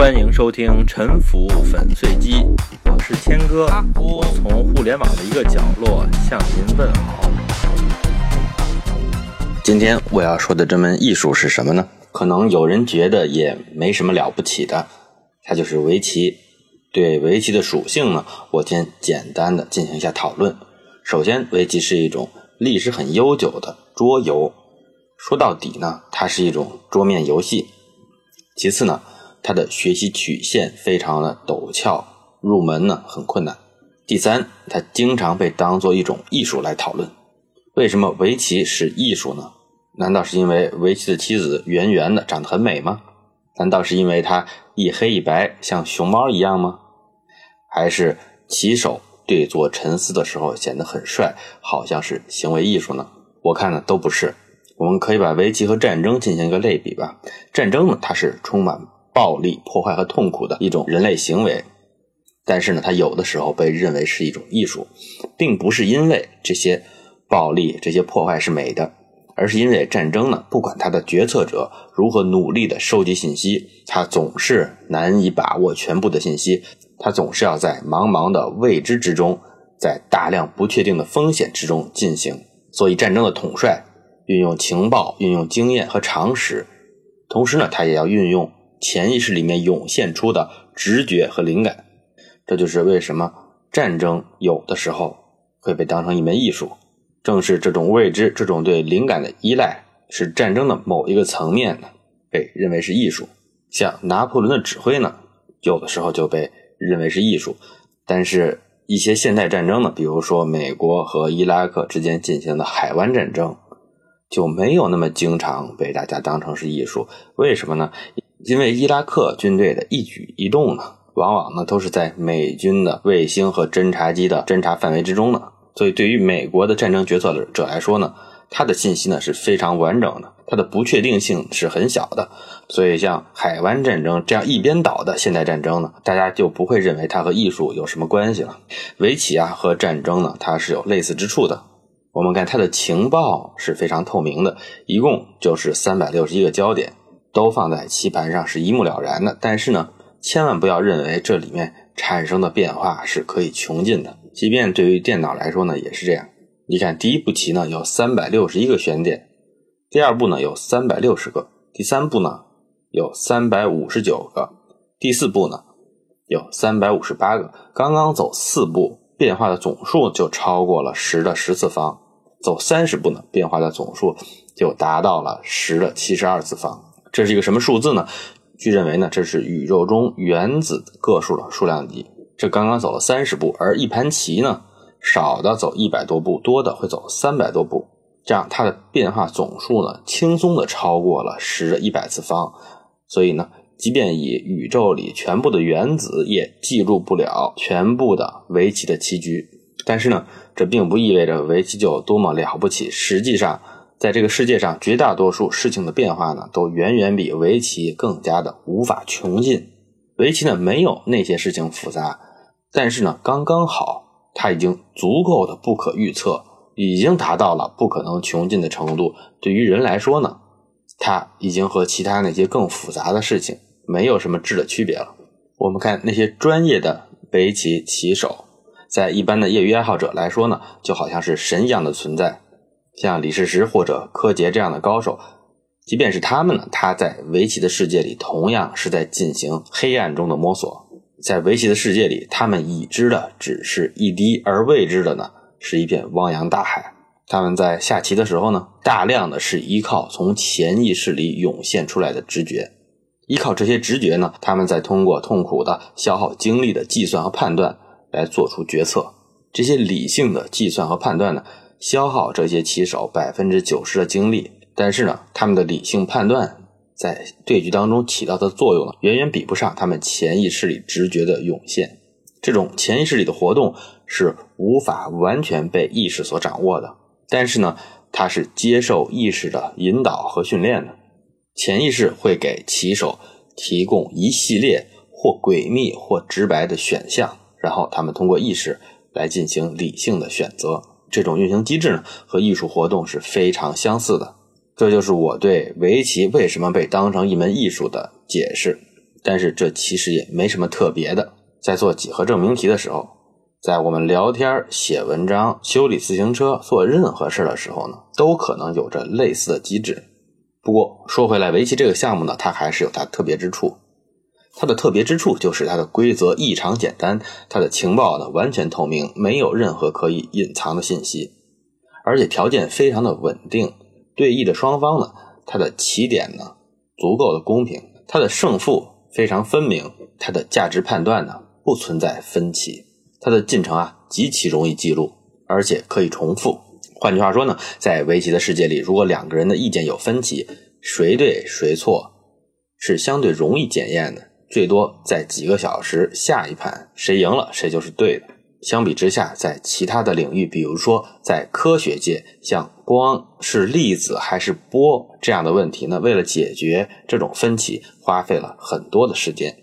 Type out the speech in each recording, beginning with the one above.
欢迎收听《沉浮粉碎机》，我是谦哥，我从互联网的一个角落向您问好。今天我要说的这门艺术是什么呢？可能有人觉得也没什么了不起的，它就是围棋。对围棋的属性呢，我先简单的进行一下讨论。首先，围棋是一种历史很悠久的桌游，说到底呢，它是一种桌面游戏。其次呢，它的学习曲线非常的陡峭，入门呢很困难。第三，它经常被当做一种艺术来讨论。为什么围棋是艺术呢？难道是因为围棋的棋子圆圆的，长得很美吗？难道是因为它一黑一白，像熊猫一样吗？还是棋手对坐沉思的时候显得很帅，好像是行为艺术呢？我看呢都不是。我们可以把围棋和战争进行一个类比吧。战争呢，它是充满暴力、破坏和痛苦的一种人类行为，但是呢，它有的时候被认为是一种艺术，并不是因为这些暴力、这些破坏是美的。而是因为战争呢，不管它的决策者如何努力的收集信息，他总是难以把握全部的信息，他总是要在茫茫的未知之中，在大量不确定的风险之中进行。所以，战争的统帅运用情报、运用经验和常识，同时呢，他也要运用潜意识里面涌现出的直觉和灵感。这就是为什么战争有的时候会被当成一门艺术。正是这种未知，这种对灵感的依赖，使战争的某一个层面呢，被认为是艺术。像拿破仑的指挥呢，有的时候就被认为是艺术。但是，一些现代战争呢，比如说美国和伊拉克之间进行的海湾战争，就没有那么经常被大家当成是艺术。为什么呢？因为伊拉克军队的一举一动呢，往往呢都是在美军的卫星和侦察机的侦察范围之中呢。所以，对于美国的战争决策者来说呢，他的信息呢是非常完整的，它的不确定性是很小的。所以，像海湾战争这样一边倒的现代战争呢，大家就不会认为它和艺术有什么关系了。围棋啊和战争呢，它是有类似之处的。我们看它的情报是非常透明的，一共就是三百六十一个焦点，都放在棋盘上，是一目了然的。但是呢，千万不要认为这里面产生的变化是可以穷尽的。即便对于电脑来说呢，也是这样。你看，第一步棋呢有三百六十一个选点，第二步呢有三百六十个，第三步呢有三百五十九个，第四步呢有三百五十八个。刚刚走四步，变化的总数就超过了十的十次方；走三十步呢，变化的总数就达到了十的七十二次方。这是一个什么数字呢？据认为呢，这是宇宙中原子个数的数量级。这刚刚走了三十步，而一盘棋呢，少的走一百多步，多的会走三百多步，这样它的变化总数呢，轻松的超过了十的一百次方。所以呢，即便以宇宙里全部的原子也记录不了全部的围棋的棋局。但是呢，这并不意味着围棋就有多么了不起。实际上，在这个世界上，绝大多数事情的变化呢，都远远比围棋更加的无法穷尽。围棋呢，没有那些事情复杂。但是呢，刚刚好，它已经足够的不可预测，已经达到了不可能穷尽的程度。对于人来说呢，它已经和其他那些更复杂的事情没有什么质的区别了。我们看那些专业的围棋棋手，在一般的业余爱好者来说呢，就好像是神一样的存在。像李世石或者柯洁这样的高手，即便是他们呢，他在围棋的世界里同样是在进行黑暗中的摸索。在围棋的世界里，他们已知的只是一滴，而未知的呢，是一片汪洋大海。他们在下棋的时候呢，大量的是依靠从潜意识里涌现出来的直觉，依靠这些直觉呢，他们在通过痛苦的消耗精力的计算和判断来做出决策。这些理性的计算和判断呢，消耗这些棋手百分之九十的精力，但是呢，他们的理性判断。在对局当中起到的作用呢，远远比不上他们潜意识里直觉的涌现。这种潜意识里的活动是无法完全被意识所掌握的，但是呢，它是接受意识的引导和训练的。潜意识会给棋手提供一系列或诡秘或直白的选项，然后他们通过意识来进行理性的选择。这种运行机制呢，和艺术活动是非常相似的。这就是我对围棋为什么被当成一门艺术的解释。但是这其实也没什么特别的。在做几何证明题的时候，在我们聊天、写文章、修理自行车、做任何事的时候呢，都可能有着类似的机制。不过说回来，围棋这个项目呢，它还是有它特别之处。它的特别之处就是它的规则异常简单，它的情报呢完全透明，没有任何可以隐藏的信息，而且条件非常的稳定。对弈的双方呢，它的起点呢足够的公平，它的胜负非常分明，它的价值判断呢不存在分歧，它的进程啊极其容易记录，而且可以重复。换句话说呢，在围棋的世界里，如果两个人的意见有分歧，谁对谁错是相对容易检验的。最多在几个小时下一盘，谁赢了谁就是对的。相比之下，在其他的领域，比如说在科学界，像光是粒子还是波这样的问题呢，为了解决这种分歧，花费了很多的时间。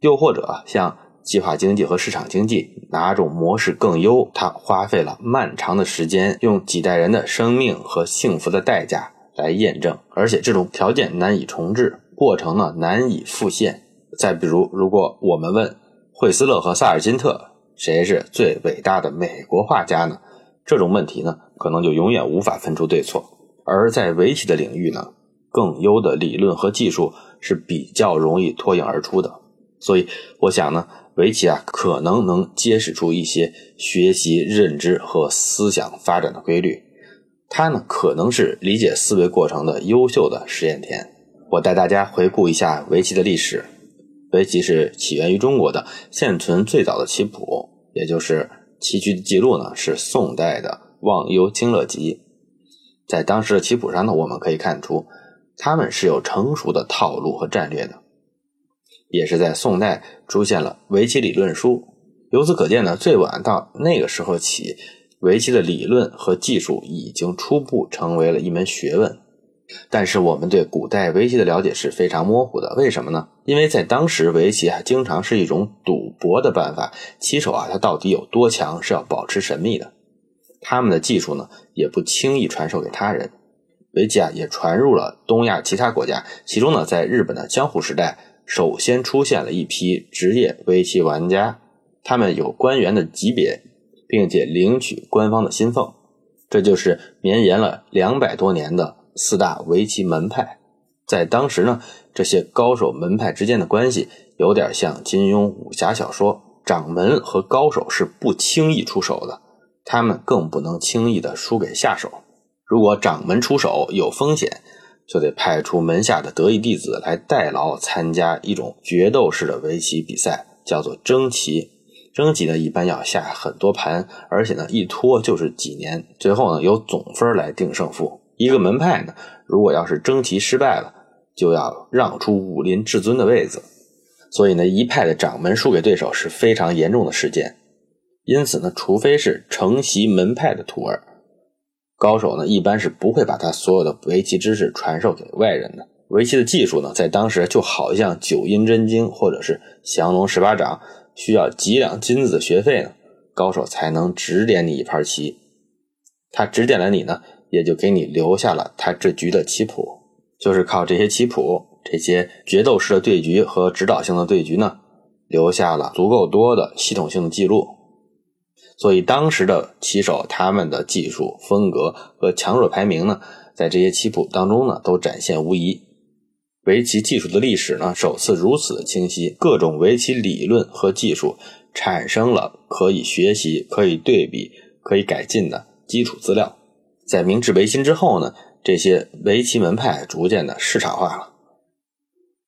又或者像计划经济和市场经济，哪种模式更优，它花费了漫长的时间，用几代人的生命和幸福的代价来验证，而且这种条件难以重置，过程呢难以复现。再比如，如果我们问惠斯勒和萨尔金特谁是最伟大的美国画家呢？这种问题呢，可能就永远无法分出对错。而在围棋的领域呢，更优的理论和技术是比较容易脱颖而出的。所以，我想呢，围棋啊，可能能揭示出一些学习认知和思想发展的规律。它呢，可能是理解思维过程的优秀的实验田。我带大家回顾一下围棋的历史。围棋是起源于中国的，现存最早的棋谱，也就是棋局的记录呢，是宋代的《忘忧清乐集》。在当时的棋谱上呢，我们可以看出，他们是有成熟的套路和战略的。也是在宋代出现了围棋理论书。由此可见呢，最晚到那个时候起，围棋的理论和技术已经初步成为了一门学问。但是我们对古代围棋的了解是非常模糊的，为什么呢？因为在当时，围棋还经常是一种赌博的办法，棋手啊，他到底有多强是要保持神秘的。他们的技术呢，也不轻易传授给他人。围棋啊，也传入了东亚其他国家，其中呢，在日本的江户时代，首先出现了一批职业围棋玩家，他们有官员的级别，并且领取官方的薪俸，这就是绵延了两百多年的。四大围棋门派，在当时呢，这些高手门派之间的关系有点像金庸武侠小说，掌门和高手是不轻易出手的，他们更不能轻易的输给下手。如果掌门出手有风险，就得派出门下的得意弟子来代劳参加一种决斗式的围棋比赛，叫做争棋。争棋呢，一般要下很多盘，而且呢，一拖就是几年，最后呢，由总分来定胜负。一个门派呢，如果要是争棋失败了，就要让出武林至尊的位子。所以呢，一派的掌门输给对手是非常严重的事件。因此呢，除非是承袭门派的徒儿，高手呢一般是不会把他所有的围棋知识传授给外人的。围棋的技术呢，在当时就好像九阴真经或者是降龙十八掌，需要几两金子的学费呢，高手才能指点你一盘棋。他指点了你呢。也就给你留下了他这局的棋谱，就是靠这些棋谱、这些决斗式的对局和指导性的对局呢，留下了足够多的系统性的记录。所以当时的棋手他们的技术风格和强弱排名呢，在这些棋谱当中呢都展现无疑。围棋技术的历史呢，首次如此的清晰，各种围棋理论和技术产生了可以学习、可以对比、可以改进的基础资料。在明治维新之后呢，这些围棋门派逐渐的市场化了，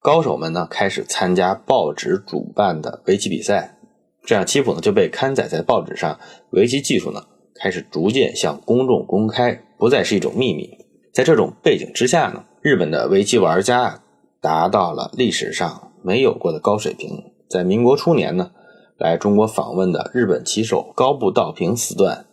高手们呢开始参加报纸主办的围棋比赛，这样棋谱呢就被刊载在报纸上，围棋技术呢开始逐渐向公众公开，不再是一种秘密。在这种背景之下呢，日本的围棋玩家达到了历史上没有过的高水平。在民国初年呢，来中国访问的日本棋手高步道平四段。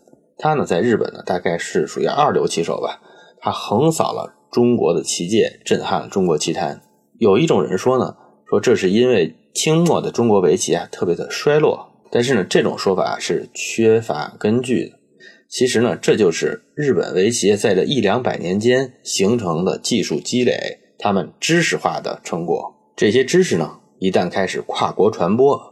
他呢，在日本呢，大概是属于二流棋手吧。他横扫了中国的棋界，震撼了中国棋坛。有一种人说呢，说这是因为清末的中国围棋啊特别的衰落。但是呢，这种说法是缺乏根据的。其实呢，这就是日本围棋在这一两百年间形成的技术积累，他们知识化的成果。这些知识呢，一旦开始跨国传播，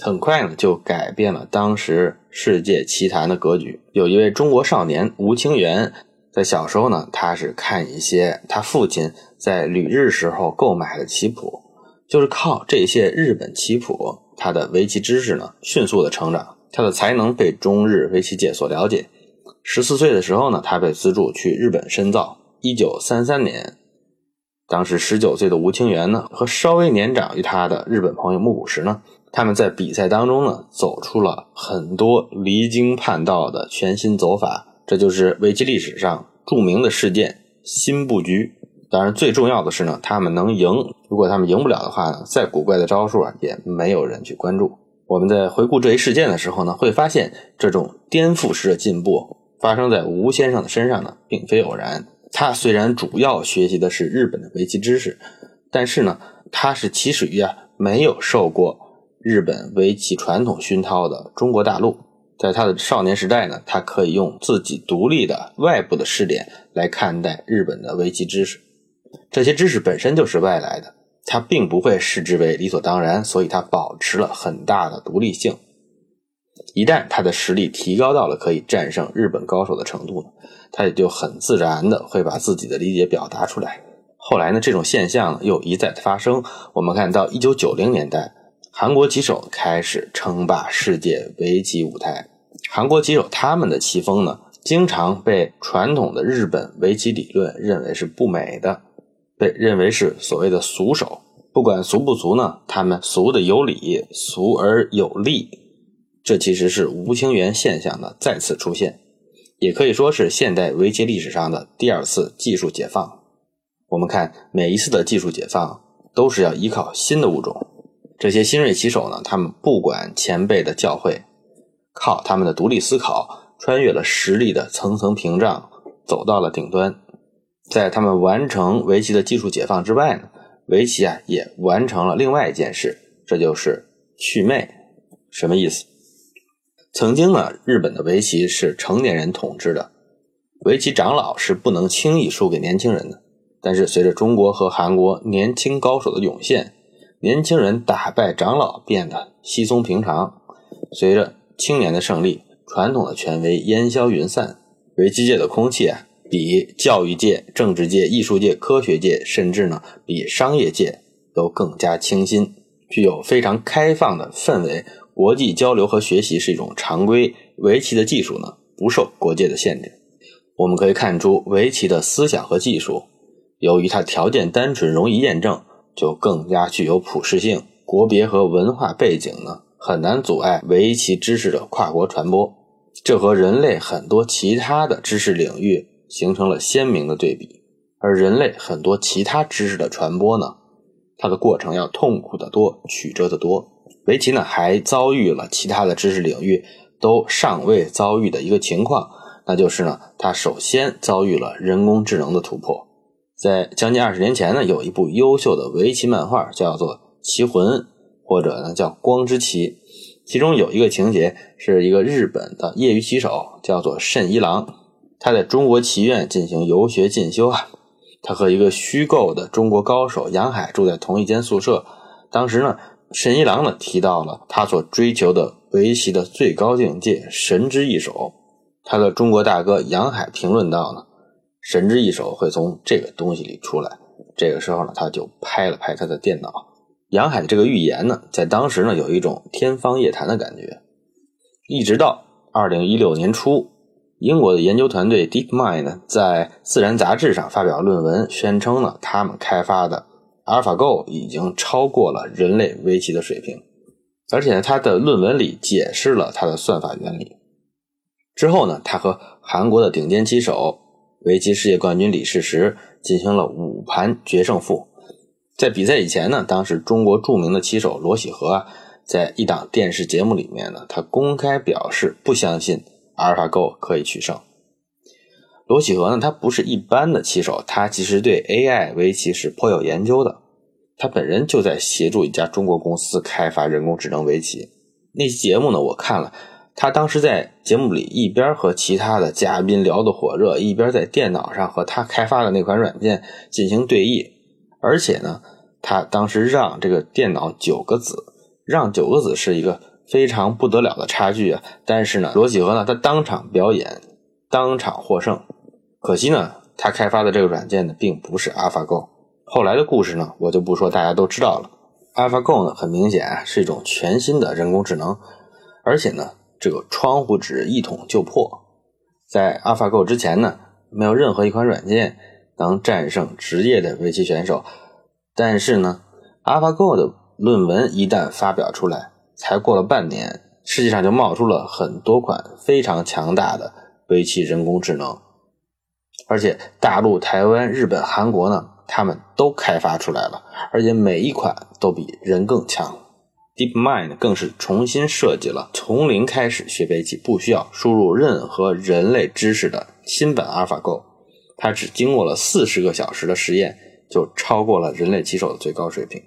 很快呢就改变了当时世界棋坛的格局。有一位中国少年吴清源，在小时候呢，他是看一些他父亲在旅日时候购买的棋谱，就是靠这些日本棋谱，他的围棋知识呢迅速的成长，他的才能被中日围棋界所了解。十四岁的时候呢，他被资助去日本深造。一九三三年。当时十九岁的吴清源呢，和稍微年长于他的日本朋友木谷实呢，他们在比赛当中呢，走出了很多离经叛道的全新走法，这就是围棋历史上著名的事件“新布局”。当然，最重要的是呢，他们能赢。如果他们赢不了的话呢，再古怪的招数啊，也没有人去关注。我们在回顾这一事件的时候呢，会发现这种颠覆式的进步发生在吴先生的身上呢，并非偶然。他虽然主要学习的是日本的围棋知识，但是呢，他是起始于啊没有受过日本围棋传统熏陶的中国大陆。在他的少年时代呢，他可以用自己独立的外部的视点来看待日本的围棋知识。这些知识本身就是外来的，他并不会视之为理所当然，所以他保持了很大的独立性。一旦他的实力提高到了可以战胜日本高手的程度呢？他也就很自然的会把自己的理解表达出来。后来呢，这种现象又一再的发生。我们看到一九九零年代，韩国棋手开始称霸世界围棋舞台。韩国棋手他们的棋风呢，经常被传统的日本围棋理论认为是不美的，被认为是所谓的俗手。不管俗不俗呢，他们俗的有理，俗而有力。这其实是吴清源现象的再次出现。也可以说是现代围棋历史上的第二次技术解放。我们看每一次的技术解放，都是要依靠新的物种。这些新锐棋手呢，他们不管前辈的教诲，靠他们的独立思考，穿越了实力的层层屏障，走到了顶端。在他们完成围棋的技术解放之外呢，围棋啊也完成了另外一件事，这就是祛魅。什么意思？曾经呢，日本的围棋是成年人统治的，围棋长老是不能轻易输给年轻人的。但是随着中国和韩国年轻高手的涌现，年轻人打败长老变得稀松平常。随着青年的胜利，传统的权威烟消云散，围棋界的空气啊，比教育界、政治界、艺术界、科学界，甚至呢，比商业界都更加清新，具有非常开放的氛围。国际交流和学习是一种常规，围棋的技术呢不受国界的限制。我们可以看出，围棋的思想和技术，由于它条件单纯、容易验证，就更加具有普适性。国别和文化背景呢，很难阻碍围棋知识的跨国传播。这和人类很多其他的知识领域形成了鲜明的对比。而人类很多其他知识的传播呢，它的过程要痛苦得多，曲折得多。围棋呢，还遭遇了其他的知识领域都尚未遭遇的一个情况，那就是呢，它首先遭遇了人工智能的突破。在将近二十年前呢，有一部优秀的围棋漫画，叫做《棋魂》，或者呢叫《光之棋》，其中有一个情节是一个日本的业余棋手，叫做慎一郎，他在中国棋院进行游学进修啊，他和一个虚构的中国高手杨海住在同一间宿舍，当时呢。慎一郎呢提到了他所追求的围棋的最高境界——神之一手。他的中国大哥杨海评论道呢：“神之一手会从这个东西里出来。”这个时候呢，他就拍了拍他的电脑。杨海的这个预言呢，在当时呢有一种天方夜谭的感觉。一直到二零一六年初，英国的研究团队 DeepMind 呢在《自然》杂志上发表论文，宣称呢他们开发的。AlphaGo 已经超过了人类围棋的水平，而且呢，他的论文里解释了他的算法原理。之后呢，他和韩国的顶尖棋手、围棋世界冠军李世石进行了五盘决胜负。在比赛以前呢，当时中国著名的棋手罗喜和在一档电视节目里面呢，他公开表示不相信阿尔法狗可以取胜。罗启和呢，他不是一般的棋手，他其实对 AI 围棋是颇有研究的。他本人就在协助一家中国公司开发人工智能围棋。那期节目呢，我看了，他当时在节目里一边和其他的嘉宾聊得火热，一边在电脑上和他开发的那款软件进行对弈。而且呢，他当时让这个电脑九个子，让九个子是一个非常不得了的差距啊。但是呢，罗启和呢，他当场表演，当场获胜。可惜呢，他开发的这个软件呢，并不是 AlphaGo。后来的故事呢，我就不说，大家都知道了。AlphaGo 呢，很明显啊，是一种全新的人工智能，而且呢，这个窗户纸一捅就破。在 AlphaGo 之前呢，没有任何一款软件能战胜职业的围棋选手。但是呢，AlphaGo 的论文一旦发表出来，才过了半年，世界上就冒出了很多款非常强大的围棋人工智能，而且大陆、台湾、日本、韩国呢，他们都开发出来了，而且每一款都比人更强。DeepMind 更是重新设计了从零开始学围棋，不需要输入任何人类知识的新版 AlphaGo，它只经过了四十个小时的实验。就超过了人类棋手的最高水平。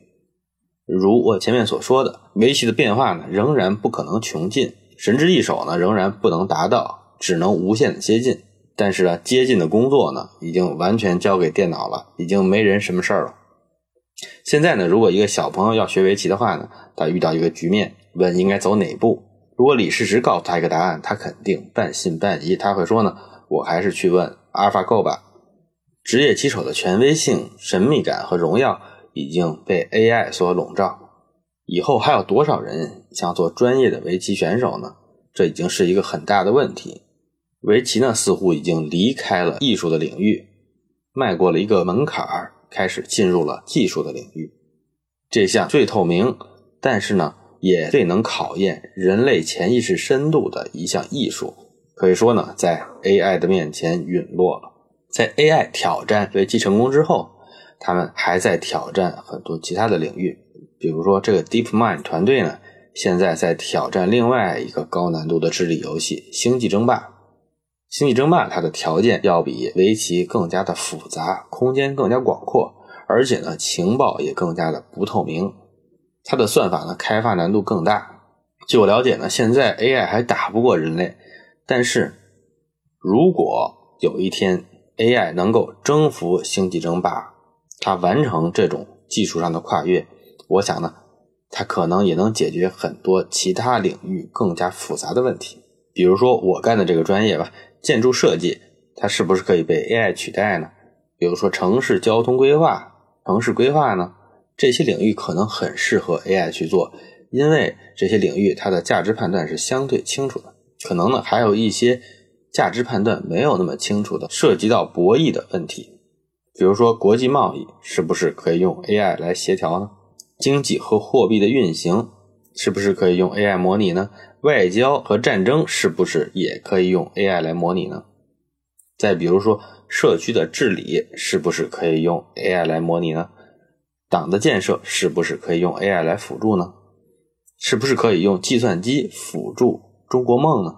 如我前面所说的，围棋的变化呢，仍然不可能穷尽；神之一手呢，仍然不能达到，只能无限的接近。但是呢，接近的工作呢，已经完全交给电脑了，已经没人什么事儿了。现在呢，如果一个小朋友要学围棋的话呢，他遇到一个局面，问应该走哪步，如果李世石告诉他一个答案，他肯定半信半疑，他会说呢，我还是去问阿尔法狗吧。职业棋手的权威性、神秘感和荣耀已经被 AI 所笼罩。以后还有多少人想做专业的围棋选手呢？这已经是一个很大的问题。围棋呢，似乎已经离开了艺术的领域，迈过了一个门槛儿，开始进入了技术的领域。这项最透明，但是呢，也最能考验人类潜意识深度的一项艺术，可以说呢，在 AI 的面前陨落了。在 AI 挑战围棋成功之后，他们还在挑战很多其他的领域。比如说，这个 DeepMind 团队呢，现在在挑战另外一个高难度的智力游戏《星际争霸》。《星际争霸》它的条件要比围棋更加的复杂，空间更加广阔，而且呢，情报也更加的不透明。它的算法呢，开发难度更大。据我了解呢，现在 AI 还打不过人类，但是如果有一天，AI 能够征服星际争霸，它完成这种技术上的跨越，我想呢，它可能也能解决很多其他领域更加复杂的问题。比如说我干的这个专业吧，建筑设计，它是不是可以被 AI 取代呢？比如说城市交通规划、城市规划呢，这些领域可能很适合 AI 去做，因为这些领域它的价值判断是相对清楚的。可能呢，还有一些。价值判断没有那么清楚的，涉及到博弈的问题，比如说国际贸易是不是可以用 AI 来协调呢？经济和货币的运行是不是可以用 AI 模拟呢？外交和战争是不是也可以用 AI 来模拟呢？再比如说社区的治理是不是可以用 AI 来模拟呢？党的建设是不是可以用 AI 来辅助呢？是不是可以用计算机辅助中国梦呢？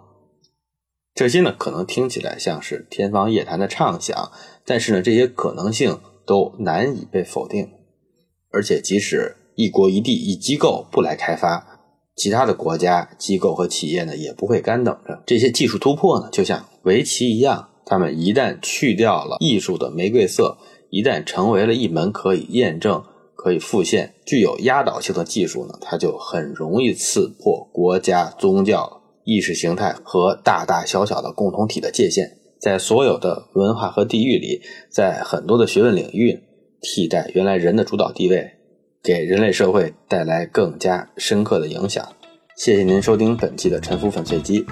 这些呢，可能听起来像是天方夜谭的畅想，但是呢，这些可能性都难以被否定。而且，即使一国一地一机构不来开发，其他的国家机构和企业呢，也不会干等着。这些技术突破呢，就像围棋一样，他们一旦去掉了艺术的玫瑰色，一旦成为了一门可以验证、可以复现、具有压倒性的技术呢，它就很容易刺破国家、宗教。意识形态和大大小小的共同体的界限，在所有的文化和地域里，在很多的学问领域，替代原来人的主导地位，给人类社会带来更加深刻的影响。谢谢您收听本期的沉浮粉碎机。